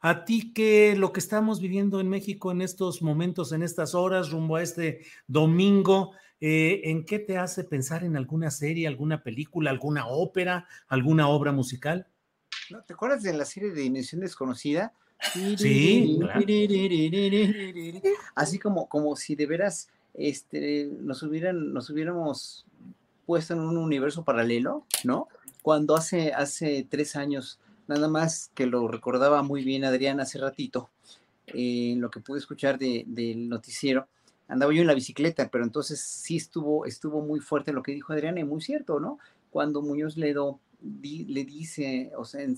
a ti que lo que estamos viviendo en México en estos momentos, en estas horas, rumbo a este domingo, eh, ¿en qué te hace pensar en alguna serie, alguna película, alguna ópera, alguna obra musical? ¿No? ¿Te acuerdas de la serie de Dimensión Desconocida? Sí, claro. Así como, como si de veras este, nos, hubieran, nos hubiéramos puesto en un universo paralelo, ¿no? Cuando hace, hace tres años, nada más que lo recordaba muy bien Adrián hace ratito, eh, en lo que pude escuchar de- del noticiero, andaba yo en la bicicleta, pero entonces sí estuvo, estuvo muy fuerte lo que dijo Adrián, y muy cierto, ¿no? Cuando Muñoz Ledo le dice, o sea, en,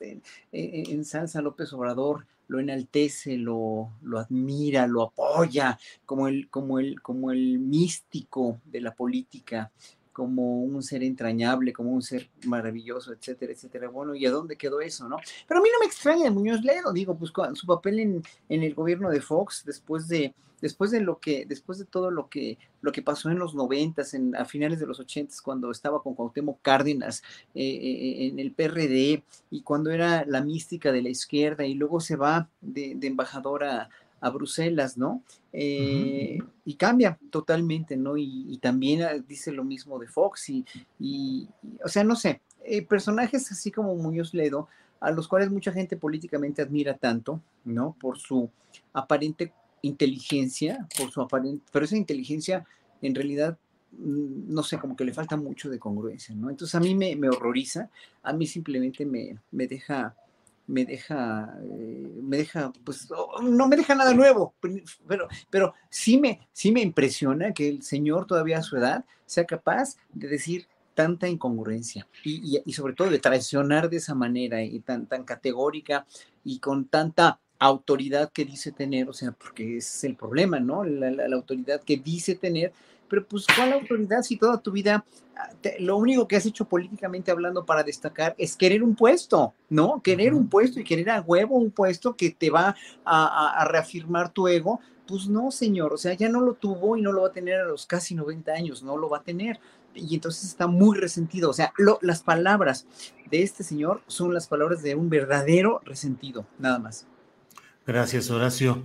en, en- ensalza a López Obrador, lo enaltece, lo, lo admira, lo apoya, como el, como, el, como el místico de la política, como un ser entrañable, como un ser maravilloso, etcétera, etcétera. Bueno, ¿y a dónde quedó eso, no? Pero a mí no me extraña de Muñoz Ledo, digo, pues su papel en, el gobierno de Fox, después de, después de lo que, después de todo lo que, lo que pasó en los noventas, en, a finales de los ochentas, cuando estaba con Cuauhtémoc Cárdenas eh, eh, en el PRD, y cuando era la mística de la izquierda, y luego se va de, de embajadora Bruselas, ¿no? Eh, Y cambia totalmente, ¿no? Y, y también ah, dice lo mismo de Fox, y, y- y, o sea, no sé, eh, personajes así como Muñoz Ledo, a los cuales mucha gente políticamente admira tanto, ¿no? Por su aparente inteligencia, por su aparente, pero esa inteligencia en realidad, mm, no sé, como que le falta mucho de congruencia, ¿no? Entonces a mí me, me horroriza, a mí simplemente me, me deja, me deja, eh, me deja, pues, oh, no me deja nada nuevo, pero, pero sí me, sí me impresiona que el señor todavía a su edad sea capaz de decir tanta incongruencia y, y- sobre todo de traicionar de esa manera y tan, tan categórica y con tanta autoridad que dice tener, o sea, porque es el problema, ¿no? La- la autoridad que dice tener, pero pues ¿cuál autoridad si toda tu vida ah, te- lo único que has hecho políticamente hablando para destacar es querer un puesto, ¿no? Querer un puesto y querer a huevo un puesto que te va a, a- a reafirmar tu ego. Pues no, señor, o sea, ya no lo tuvo y no lo va a tener a los casi 90 años, no lo va a tener. Y entonces está muy resentido. O sea, lo- las palabras de este señor son las palabras de un verdadero resentido, nada más. Gracias, Horacio.